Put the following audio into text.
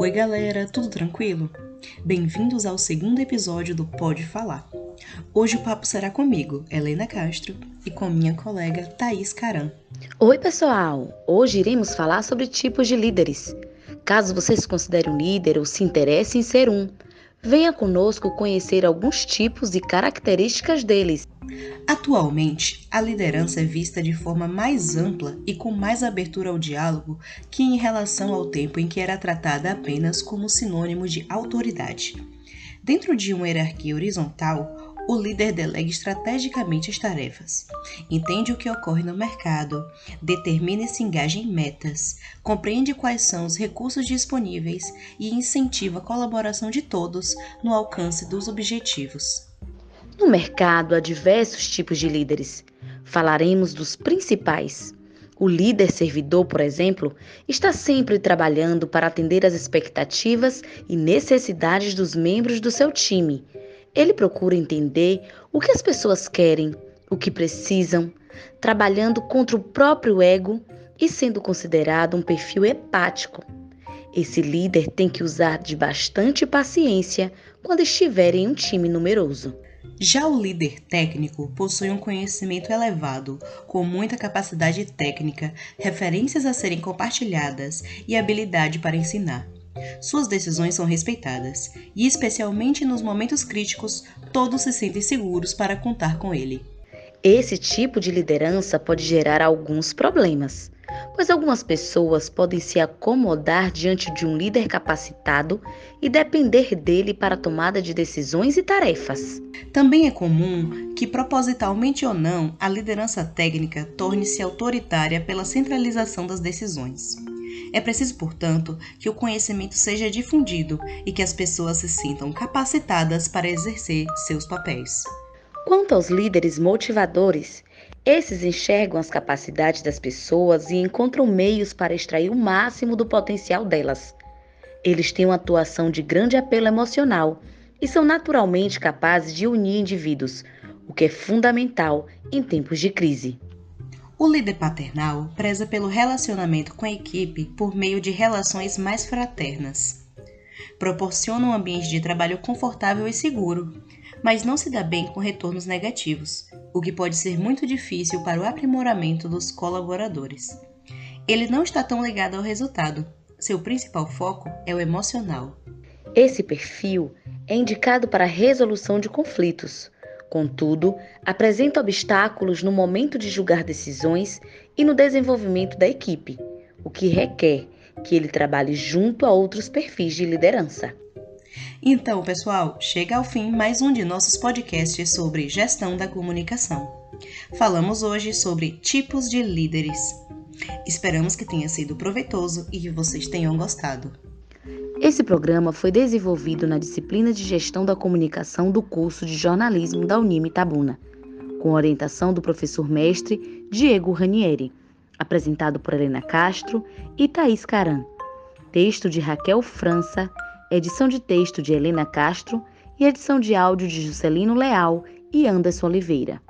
Oi, galera, tudo tranquilo? Bem-vindos ao segundo episódio do Pode Falar. Hoje o papo será comigo, Helena Castro, e com minha colega Thaís Caran. Oi, pessoal! Hoje iremos falar sobre tipos de líderes. Caso você se considere um líder ou se interesse em ser um, venha conosco conhecer alguns tipos e características deles. Atualmente, a liderança é vista de forma mais ampla e com mais abertura ao diálogo que em relação ao tempo em que era tratada apenas como sinônimo de autoridade. Dentro de uma hierarquia horizontal, o líder delega estrategicamente as tarefas, entende o que ocorre no mercado, determina e se engaja em metas, compreende quais são os recursos disponíveis e incentiva a colaboração de todos no alcance dos objetivos. No mercado há diversos tipos de líderes. Falaremos dos principais. O líder servidor, por exemplo, está sempre trabalhando para atender às expectativas e necessidades dos membros do seu time. Ele procura entender o que as pessoas querem, o que precisam, trabalhando contra o próprio ego e sendo considerado um perfil hepático. Esse líder tem que usar de bastante paciência quando estiver em um time numeroso. Já o líder técnico possui um conhecimento elevado, com muita capacidade técnica, referências a serem compartilhadas e habilidade para ensinar. Suas decisões são respeitadas e, especialmente nos momentos críticos, todos se sentem seguros para contar com ele. Esse tipo de liderança pode gerar alguns problemas pois algumas pessoas podem se acomodar diante de um líder capacitado e depender dele para a tomada de decisões e tarefas. Também é comum que, propositalmente ou não, a liderança técnica torne-se autoritária pela centralização das decisões. É preciso, portanto, que o conhecimento seja difundido e que as pessoas se sintam capacitadas para exercer seus papéis. Quanto aos líderes motivadores, esses enxergam as capacidades das pessoas e encontram meios para extrair o máximo do potencial delas. Eles têm uma atuação de grande apelo emocional e são naturalmente capazes de unir indivíduos, o que é fundamental em tempos de crise. O líder paternal preza pelo relacionamento com a equipe por meio de relações mais fraternas. Proporciona um ambiente de trabalho confortável e seguro, mas não se dá bem com retornos negativos, o que pode ser muito difícil para o aprimoramento dos colaboradores. Ele não está tão ligado ao resultado, seu principal foco é o emocional. Esse perfil é indicado para a resolução de conflitos, contudo, apresenta obstáculos no momento de julgar decisões e no desenvolvimento da equipe, o que requer que ele trabalhe junto a outros perfis de liderança. Então, pessoal, chega ao fim mais um de nossos podcasts sobre gestão da comunicação. Falamos hoje sobre tipos de líderes. Esperamos que tenha sido proveitoso e que vocês tenham gostado. Esse programa foi desenvolvido na disciplina de Gestão da Comunicação do curso de Jornalismo da Unime Tabuna, com orientação do professor mestre Diego Ranieri, apresentado por Helena Castro e Thaís Caran. Texto de Raquel França edição de texto de Helena Castro e edição de áudio de Juscelino Leal e Anderson Oliveira.